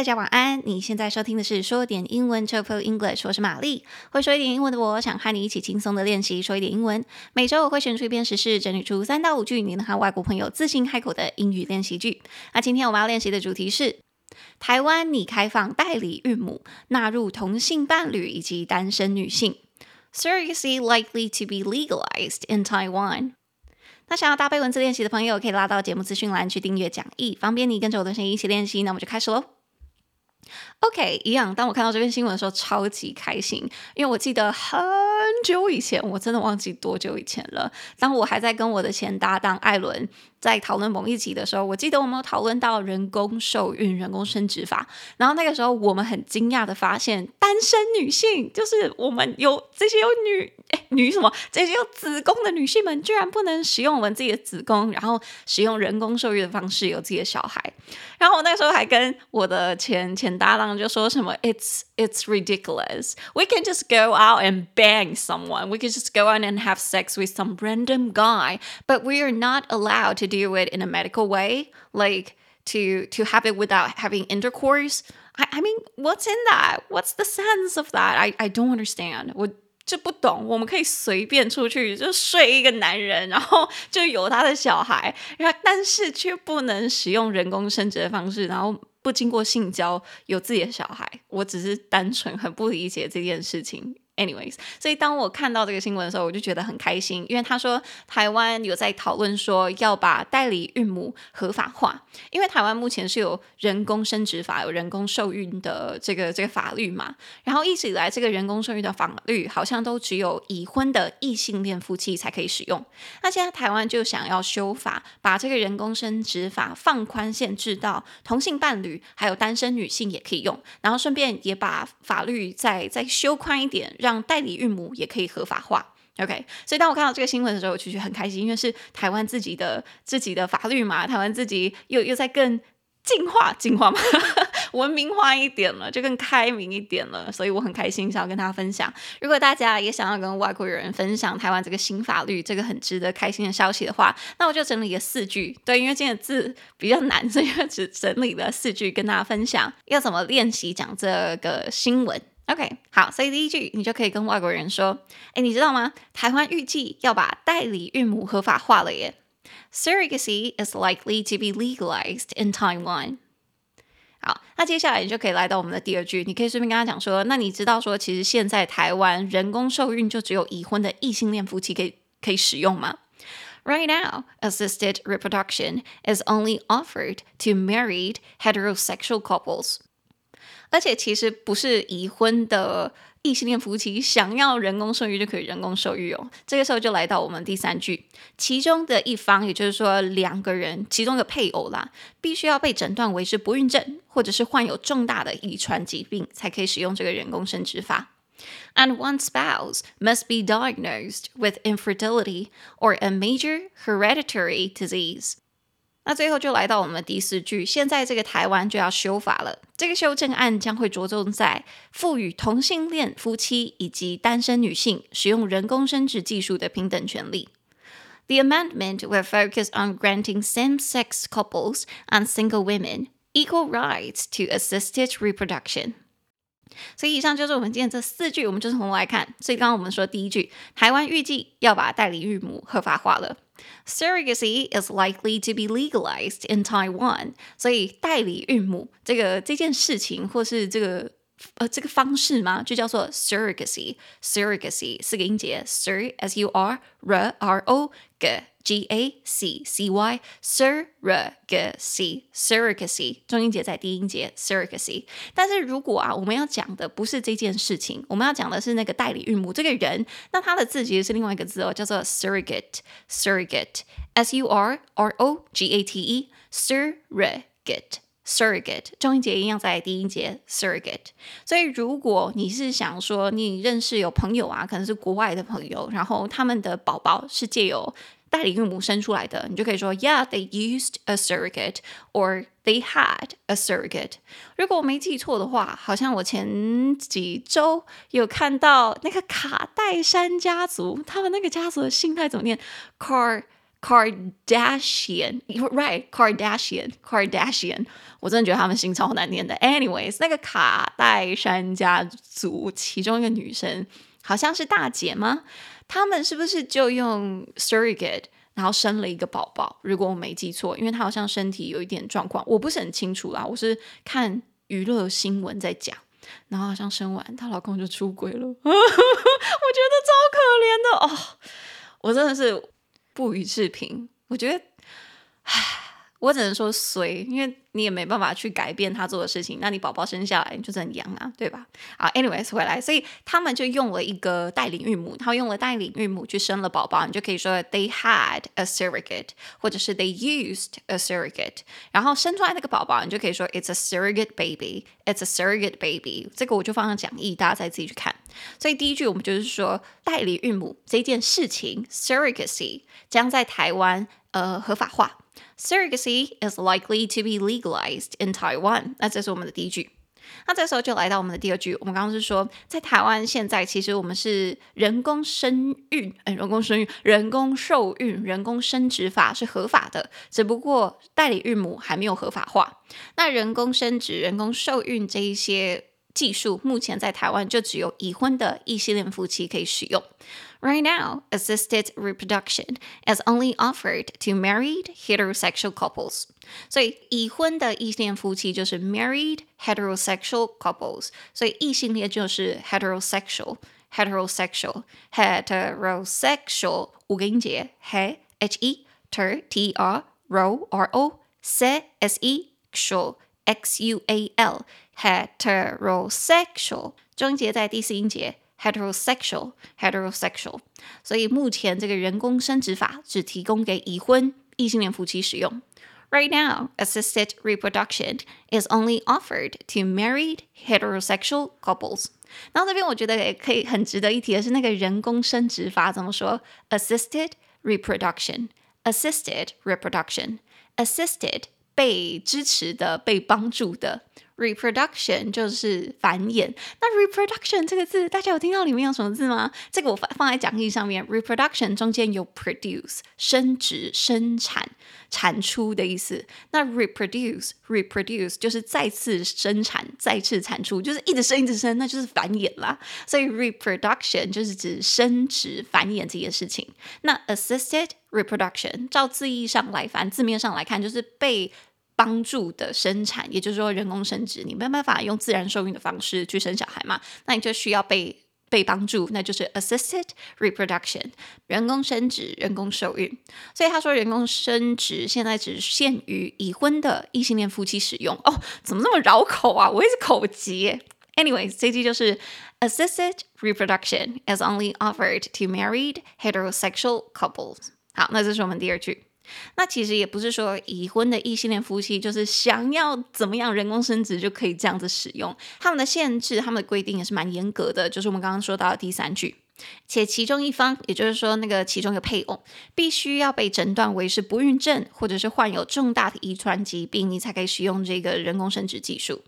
大家晚安。你现在收听的是说点英文 TOEFL English，我是玛丽。会说一点英文的我，想和你一起轻松的练习说一点英文。每周我会选出一篇时事，整理出三到五句你能和外国朋友自信开口的英语练习句。那今天我们要练习的主题是：台湾拟开放代理孕母，纳入同性伴侣以及单身女性。Surrogacy likely to be legalized in Taiwan。那想要搭配文字练习的朋友，可以拉到节目资讯栏去订阅讲义，方便你跟着我的声音一起练习。那我们就开始喽。OK，一样。当我看到这篇新闻的时候，超级开心，因为我记得很久以前，我真的忘记多久以前了。当我还在跟我的前搭档艾伦在讨论某一集的时候，我记得我们有讨论到人工受孕、人工生殖法。然后那个时候，我们很惊讶的发现，单身女性，就是我们有这些有女诶女什么这些有子宫的女性们，居然不能使用我们自己的子宫，然后使用人工受孕的方式有自己的小孩。然后我那个时候还跟我的前前搭档就说什么，It's it's ridiculous. We can just go out and bang someone. We can just go out and have sex with some random guy, but we are not allowed to do it in a medical way, like to to have it without having intercourse. I I mean, what's in that? What's the sense of that? I I don't understand. 我 是不懂。我们可以随便出去就睡一个男人，然后就有他的小孩，然后但是却不能使用人工生殖的方式，然后不经过性交有自己的小孩。我只是单纯很不理解这件事情。Anyways，所以当我看到这个新闻的时候，我就觉得很开心，因为他说台湾有在讨论说要把代理孕母合法化，因为台湾目前是有人工生殖法、有人工受孕的这个这个法律嘛，然后一直以来这个人工受孕的法律好像都只有已婚的异性恋夫妻才可以使用，那现在台湾就想要修法，把这个人工生殖法放宽限制到同性伴侣还有单身女性也可以用，然后顺便也把法律再再修宽一点，让让代理孕母也可以合法化，OK。所以当我看到这个新闻的时候，我其实很开心，因为是台湾自己的自己的法律嘛，台湾自己又又在更进化、进化嘛，文明化一点了，就更开明一点了。所以我很开心，想要跟大家分享。如果大家也想要跟外国人分享台湾这个新法律，这个很值得开心的消息的话，那我就整理了四句。对，因为今天的字比较难，所以只整理了四句跟大家分享，要怎么练习讲这个新闻。OK，好，所以第一句你就可以跟外国人说：“诶，你知道吗？台湾预计要把代理孕母合法化了耶。Surrogacy is likely to be legalized in Taiwan。”好，那接下来你就可以来到我们的第二句，你可以顺便跟他讲说：“那你知道说，其实现在台湾人工受孕就只有已婚的异性恋夫妻可以可以使用吗？”Right now, assisted reproduction is only offered to married heterosexual couples. 而且其实不是已婚的异性恋夫妻想要人工受孕就可以人工受孕哦。这个时候就来到我们第三句，其中的一方，也就是说两个人，其中的配偶啦，必须要被诊断为是不孕症，或者是患有重大的遗传疾病，才可以使用这个人工生殖法。And one spouse must be diagnosed with infertility or a major hereditary disease. 那最后就来到我们的第四句，现在这个台湾就要修法了。这个修正案将会着重在赋予同性恋夫妻以及单身女性使用人工生殖技术的平等权利。The amendment will focus on granting same-sex couples and single women equal rights to assisted reproduction. 所以以上就是我们今天这四句，我们就从头来看。所以刚刚我们说第一句，台湾预计要把代理孕母合法化了。Surrogacy is likely to be legalized in Taiwan。所以代理孕母这个这件事情，或是这个呃这个方式嘛，就叫做 surrogacy。surrogacy 四个音节，sur s u r r r o g。G A C C Y surrogacy surrogacy 中音节在低音节 surrogacy，但是如果啊，我们要讲的不是这件事情，我们要讲的是那个代理孕母这个人，那他的字其实是另外一个字哦，叫做 surrogate surrogate s u r r o g a t e surrogate surrogate 中音节一样在低音节 surrogate，所以如果你是想说你认识有朋友啊，可能是国外的朋友，然后他们的宝宝是借由代理孕母生出来的，你就可以说，Yeah, they used a surrogate, or they had a surrogate。如果我没记错的话，好像我前几周有看到那个卡戴珊家族，他们那个家族的姓太怎么念？Car Kardashian，right？Kardashian，Kardashian，我真的觉得他们姓超难念的。Anyways，那个卡戴珊家族其中一个女生好像是大姐吗？他们是不是就用 surrogate，然后生了一个宝宝？如果我没记错，因为她好像身体有一点状况，我不是很清楚啦。我是看娱乐新闻在讲，然后好像生完她老公就出轨了，我觉得超可怜的哦，我真的是。不予置评，我觉得，唉。我只能说随，因为你也没办法去改变他做的事情。那你宝宝生下来你就这样啊，对吧？好，anyways 回来，所以他们就用了一个代理孕母，他用了代理孕母去生了宝宝，你就可以说 they had a surrogate，或者是 they used a surrogate。然后生出来那个宝宝，你就可以说 it's a surrogate baby，it's a surrogate baby。这个我就放上讲义，大家再自己去看。所以第一句我们就是说代理孕母这件事情，surrogacy 将在台湾呃合法化。Surrogacy is likely to be legalized in Taiwan。那这是我们的第一句。那这时候就来到我们的第二句。我们刚刚是说，在台湾现在其实我们是人工生育，哎，人工生育、人工受孕、人工生殖法是合法的，只不过代理孕母还没有合法化。那人工生殖、人工受孕这一些技术，目前在台湾就只有已婚的异性恋夫妻可以使用。Right now, assisted reproduction is only offered to married heterosexual couples. 所以已婚的异性恋夫妻就是 married heterosexual couples。所以异性恋就是 heterosexual，heterosexual，heterosexual heterosexual, 五个音节，he h e ter t r ro r o se s e x x u a l heterosexual，中音节在第四音节。heterosexual heterosexual，所以目前这个人工生殖法只提供给已婚异性恋夫妻使用。Right now, assisted reproduction is only offered to married heterosexual couples。然后这边我觉得也可以很值得一提的是，那个人工生殖法怎么说？assisted reproduction，assisted reproduction，assisted 被支持的、被帮助的。 Reproduction 就是繁衍。那 reproduction 这个字，大家有听到里面有什么字吗？这个我放放在讲义上面。Reproduction 中间有 produce 生殖、生产、产出的意思。那 reproduce reproduce 就是再次生产、再次产出，就是一直生、一直生，那就是繁衍啦。所以 reproduction 就是指生殖、繁衍这件事情。那 assisted reproduction 照字义上来翻，字面上来看就是被。帮助的生产，也就是说人工生殖，你没有办法用自然受孕的方式去生小孩嘛？那你就需要被被帮助，那就是 assisted reproduction，人工生殖、人工受孕。所以他说人工生殖现在只限于已婚的异性恋夫妻使用。哦，怎么那么绕口啊？我也是口急。Anyway，这句就是 assisted reproduction is only offered to married heterosexual couples。好，那这是我们第二句。那其实也不是说已婚的异性恋夫妻就是想要怎么样人工生殖就可以这样子使用，他们的限制、他们的规定也是蛮严格的。就是我们刚刚说到的第三句，且其中一方，也就是说那个其中一个配偶，必须要被诊断为是不孕症，或者是患有重大的遗传疾病，你才可以使用这个人工生殖技术。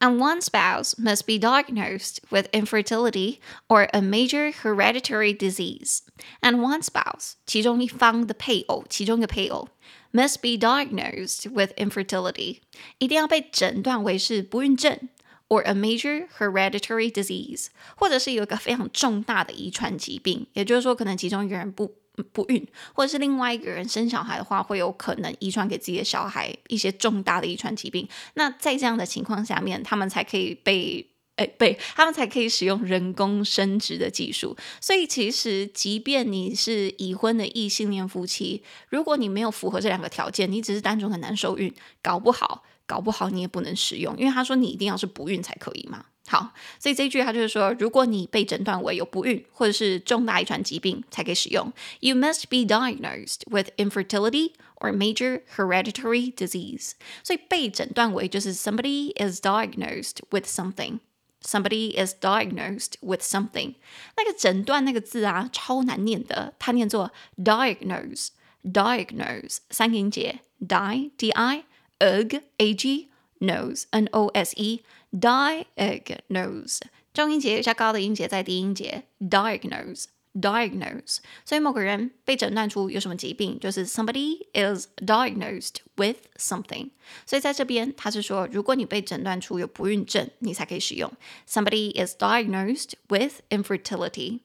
And one spouse must be diagnosed with infertility or a major hereditary disease. And one spouse，其中一方的配偶，其中一个配偶，must be diagnosed with infertility，一定要被诊断为是不孕症，or a major hereditary disease，或者是有一个非常重大的遗传疾病，也就是说，可能其中一个人不。 不孕，或者是另外一个人生小孩的话，会有可能遗传给自己的小孩一些重大的遗传疾病。那在这样的情况下面，他们才可以被诶被他们才可以使用人工生殖的技术。所以其实，即便你是已婚的异性恋夫妻，如果你没有符合这两个条件，你只是单纯很难受孕，搞不好搞不好你也不能使用，因为他说你一定要是不孕才可以嘛。好，所以这一句他就是说，如果你被诊断为有不孕或者是重大遗传疾病，才可以使用。You must be diagnosed with infertility or major hereditary disease。所以被诊断为就是 somebody is diagnosed with something。Somebody is diagnosed with something。那个诊断那个字啊，超难念的，它念作 diagnose，diagnose，三个音节，die d i a g a g nose n o s e。 diagnose，重音节加高的音节在低音节，diagnose，diagnose diagnosed，所以某个人被诊断出有什么疾病，就是 somebody is diagnosed with something。所以在这边，他是说，如果你被诊断出有不孕症，你才可以使用 somebody is diagnosed with infertility。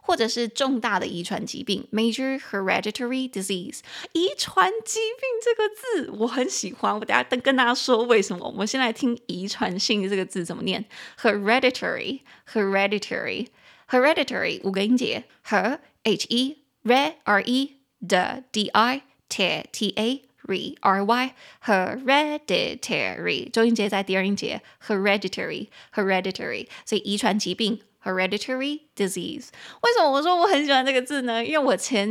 或者是重大的遗传疾病，major hereditary disease。遗传疾病这个字我很喜欢，我等下跟跟大家说为什么。我们先来听遗传性这个字怎么念，hereditary，hereditary，hereditary 五个音节，her h e re r e d d i t t a r y hereditary，重音节在第二音节，hereditary，hereditary，所以遗传疾病。Hereditary disease，为什么我说我很喜欢这个字呢？因为我前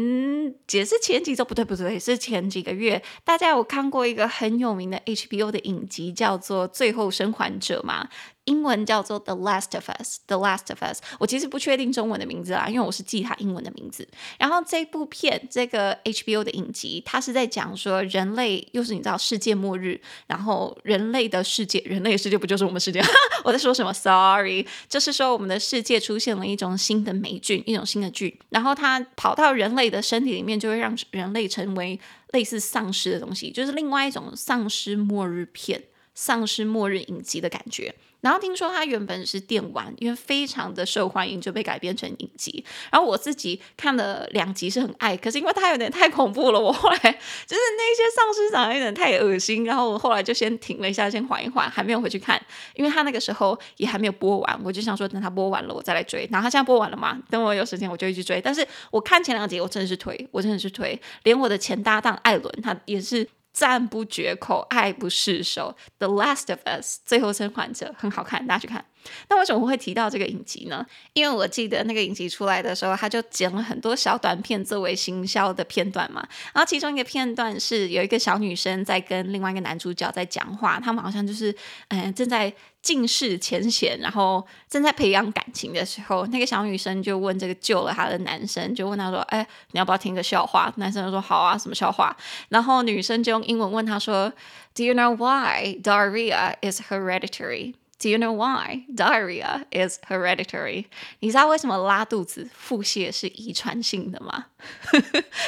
也是前几周，不对不对，是前几个月，大家有看过一个很有名的 HBO 的影集，叫做《最后生还者》吗？英文叫做《The Last of Us》，《The Last of Us》。我其实不确定中文的名字啊，因为我是记它英文的名字。然后这部片，这个 HBO 的影集，它是在讲说人类又是你知道世界末日，然后人类的世界，人类的世界不就是我们世界？我在说什么？Sorry，就是说我们的世界出现了一种新的霉菌，一种新的菌，然后它跑到人类的身体里面，就会让人类成为类似丧尸的东西，就是另外一种丧尸末日片、丧尸末日影集的感觉。然后听说它原本是电玩，因为非常的受欢迎，就被改编成影集。然后我自己看了两集是很爱，可是因为它有点太恐怖了，我后来就是那些丧尸长得有点太恶心，然后我后来就先停了一下，先缓一缓，还没有回去看，因为它那个时候也还没有播完，我就想说等它播完了我再来追。然后它现在播完了嘛，等我有时间我就一直追。但是我看前两集我真的是推，我真的是推，连我的前搭档艾伦他也是。赞不绝口，爱不释手，《The Last of Us》最后生还者很好看，大家去看。那为什么会提到这个影集呢？因为我记得那个影集出来的时候，他就剪了很多小短片作为行销的片段嘛。然后其中一个片段是有一个小女生在跟另外一个男主角在讲话，他们好像就是嗯、正在尽释前嫌，然后正在培养感情的时候，那个小女生就问这个救了她的男生，就问他说：“哎，你要不要听个笑话？”男生就说：“好啊，什么笑话？”然后女生就用英文问他说：“Do you know why diarrhea is hereditary？” Do you know why diarrhea is hereditary？你知道为什么拉肚子、腹泻是遗传性的吗？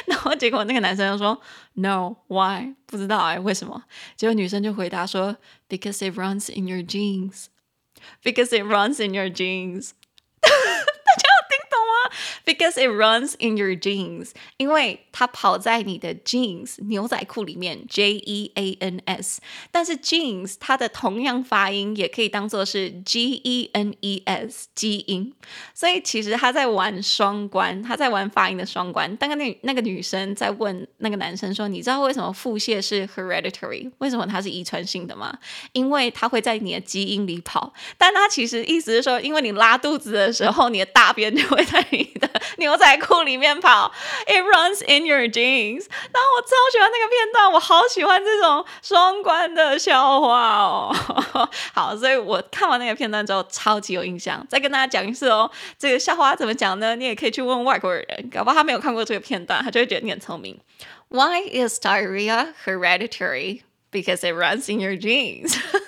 然后结果那个男生就说：No，why？不知道哎，为什么？结果女生就回答说：Because it runs in your genes。Because it runs in your genes。 Because it runs in your jeans，因为它跑在你的 jeans 牛仔裤里面，J E A N S。但是 jeans 它的同样发音也可以当做是 G E N E S 基因，所以其实他在玩双关，他在玩发音的双关。当个那那个女生在问那个男生说：“你知道为什么腹泻是 hereditary？为什么它是遗传性的吗？因为它会在你的基因里跑。但他其实意思是说，因为你拉肚子的时候，你的大便就会在你的。牛仔裤里面跑，It runs in your jeans。然后我超喜欢那个片段，我好喜欢这种双关的笑话哦。好，所以我看完那个片段之后，超级有印象。再跟大家讲一次哦，这个笑话怎么讲呢？你也可以去问外国人，搞不好他没有看过这个片段，他就会觉得你很聪明。Why is diarrhea hereditary? Because it runs in your jeans.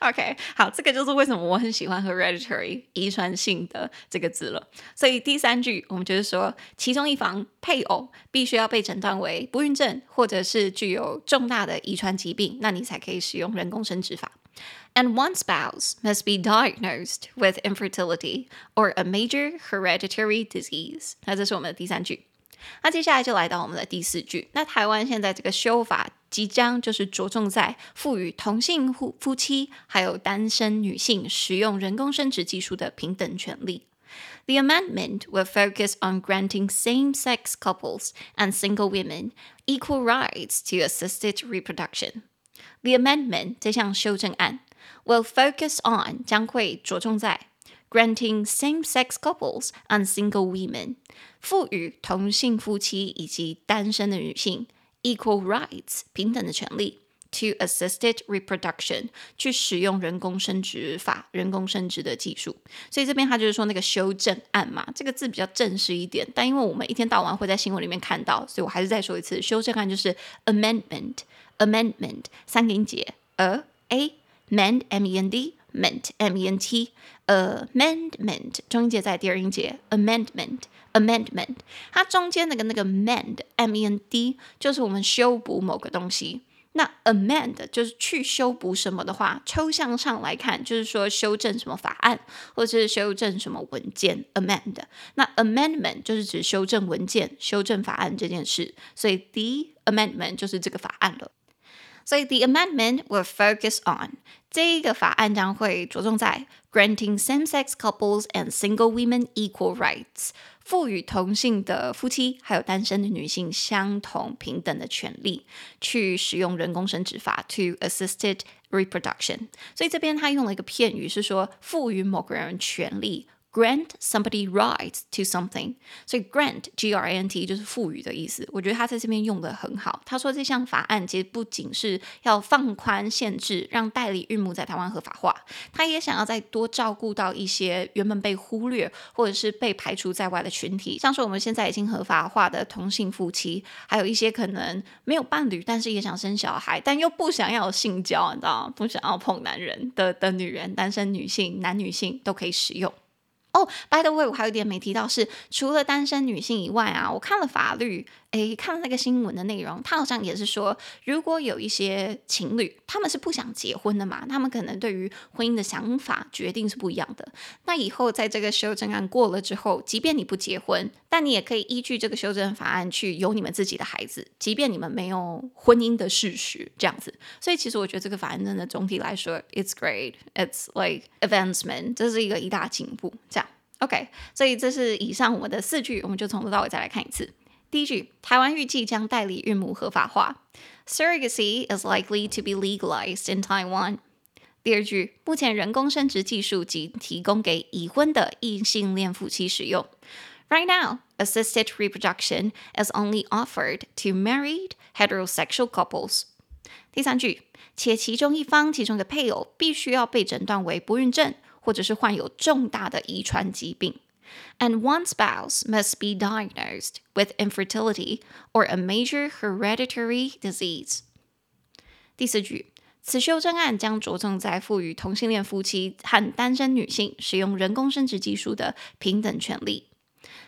OK，好，这个就是为什么我很喜欢 hereditary 遗传性的这个字了。所以第三句，我们就是说，其中一方配偶必须要被诊断为不孕症，或者是具有重大的遗传疾病，那你才可以使用人工生殖法。And one spouse must be diagnosed with infertility or a major hereditary disease。那这是我们的第三句。那接下来就来到我们的第四句。那台湾现在这个修法即将就是着重在赋予同性夫夫妻还有单身女性使用人工生殖技术的平等权利。The amendment will focus on granting same-sex couples and single women equal rights to assisted reproduction. The amendment 这项修正案 will focus on 将会着重在。Granting same-sex couples and single women，赋予同性夫妻以及单身的女性 equal rights 平等的权利 to assisted reproduction 去使用人工生殖法、人工生殖的技术。所以这边他就是说那个修正案嘛，这个字比较正式一点，但因为我们一天到晚会在新闻里面看到，所以我还是再说一次，修正案就是 amendment，amendment 三个音节，a a mend m e n d。Ment m e n t amendment 中音节在第二音节，amendment，amendment，它中间那个那个 mend，m-e-n-d，就是我们修补某个东西。那 amend 就是去修补什么的话，抽象上来看，就是说修正什么法案，或者是修正什么文件。amend 那 amendment 就是指修正文件、修正法案这件事，所以 the amendment 就是这个法案了。所以 the amendment will focus on 这一个法案将会着重在 granting same-sex couples and single women equal rights。赋予同性的夫妻还有单身的女性相同平等的权利，去使用人工生殖法 to assisted reproduction。所以这边他用了一个片语，是说赋予某个人权利。 Grant somebody rights to something，所以 grant G R A N T 就是赋予的意思。我觉得他在这边用得很好。他说这项法案其实不仅是要放宽限制，让代理孕母在台湾合法化，他也想要再多照顾到一些原本被忽略或者是被排除在外的群体，像是我们现在已经合法化的同性夫妻，还有一些可能没有伴侣，但是也想生小孩，但又不想要性交，你知道？不想要碰男人的的女人，单身女性、男女性都可以使用。哦、，by the way，我还有一点没提到是，除了单身女性以外啊，我看了法律。诶，看了那个新闻的内容，他好像也是说，如果有一些情侣，他们是不想结婚的嘛，他们可能对于婚姻的想法决定是不一样的。那以后在这个修正案过了之后，即便你不结婚，但你也可以依据这个修正法案去有你们自己的孩子，即便你们没有婚姻的事实，这样子。所以其实我觉得这个法案真的总体来说，it's great，it's like advancement，这是一个一大进步。这样，OK，所以这是以上我们的四句，我们就从头到尾再来看一次。第一句，台湾预计将代理孕母合法化，Surrogacy is likely to be legalized in Taiwan。第二句，目前人工生殖技术仅提供给已婚的异性恋夫妻使用，Right now, assisted reproduction is only offered to married heterosexual couples。第三句，且其中一方其中的配偶必须要被诊断为不孕症，或者是患有重大的遗传疾病。And one spouse must be diagnosed with infertility or a major hereditary disease。第四句，此修正案将着重在赋予同性恋夫妻和单身女性使用人工生殖技术的平等权利。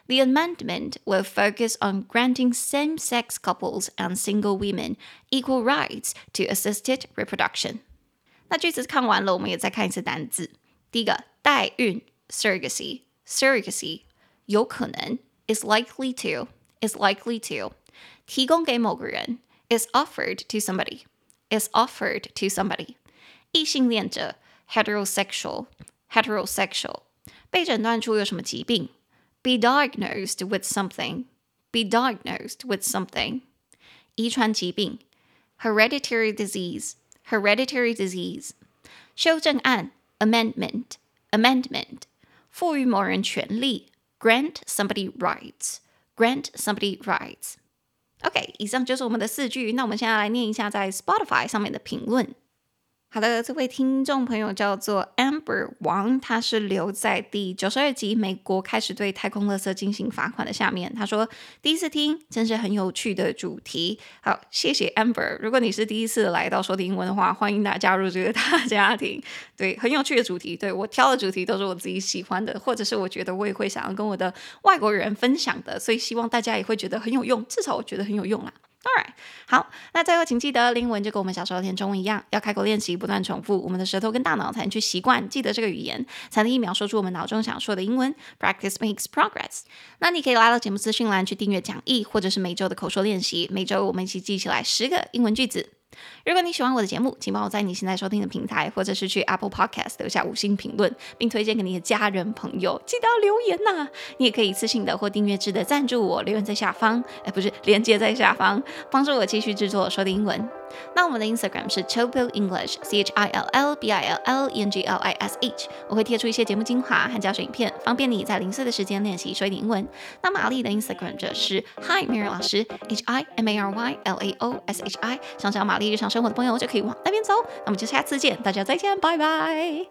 The amendment will focus on granting same-sex couples and single women equal rights to assisted reproduction。那句子看完了，我们也再看一次单字。第一个，代孕 （surrogacy）。 surrogacy 有可能 is likely to is likely to 提供给某个人 is offered to somebody is offered to somebody 异性恋者 heterosexual heterosexual 被诊断出有什么疾病 be diagnosed with something be diagnosed with something 遗传疾病 hereditary disease hereditary disease 修正案 amendment amendment 赋予某人权利，grant somebody rights，grant somebody rights。OK，以上就是我们的四句。那我们现在来念一下在 Spotify 上面的评论。 好的，这位听众朋友叫做 Amber 王，他是留在第九十二集《美国开始对太空垃圾进行罚款》的下面。他说第一次听，真是很有趣的主题。好，谢谢 Amber。如果你是第一次来到说点英文的话，欢迎大家加入这个大家庭。对，很有趣的主题。对，我挑的主题都是我自己喜欢的，或者是我觉得我也会想要跟我的外国人分享的，所以希望大家也会觉得很有用。至少我觉得很有用啦。All right，好，那最后请记得，英文就跟我们小时候练中文一样，要开口练习，不断重复，我们的舌头跟大脑才能去习惯记得这个语言，才能一秒说出我们脑中想说的英文。Practice makes progress。那你可以拉到节目资讯栏去订阅讲义，或者是每周的口说练习，每周我们一起记起来十个英文句子。如果你喜欢我的节目，请帮我在你现在收听的平台，或者是去 Apple Podcast 留下五星评论，并推荐给你的家人朋友。记得留言呐、你也可以一次性的或订阅制的赞助我，留言在下方，哎，不是，连接在下方，帮助我继续制作说的英文。那我们的 Instagram 是 Chobo English CHILL LBLIL LNGLISH，我会贴出一些节目精华和教学影片，方便你在零碎的时间练习说一点英文。那玛丽的 Instagram 则是 Hi Mary 老师 H I M A R Y L A O S H I。想找玛丽日常生活的朋友就可以往那边走。那我们就下次见，大家再见，拜拜。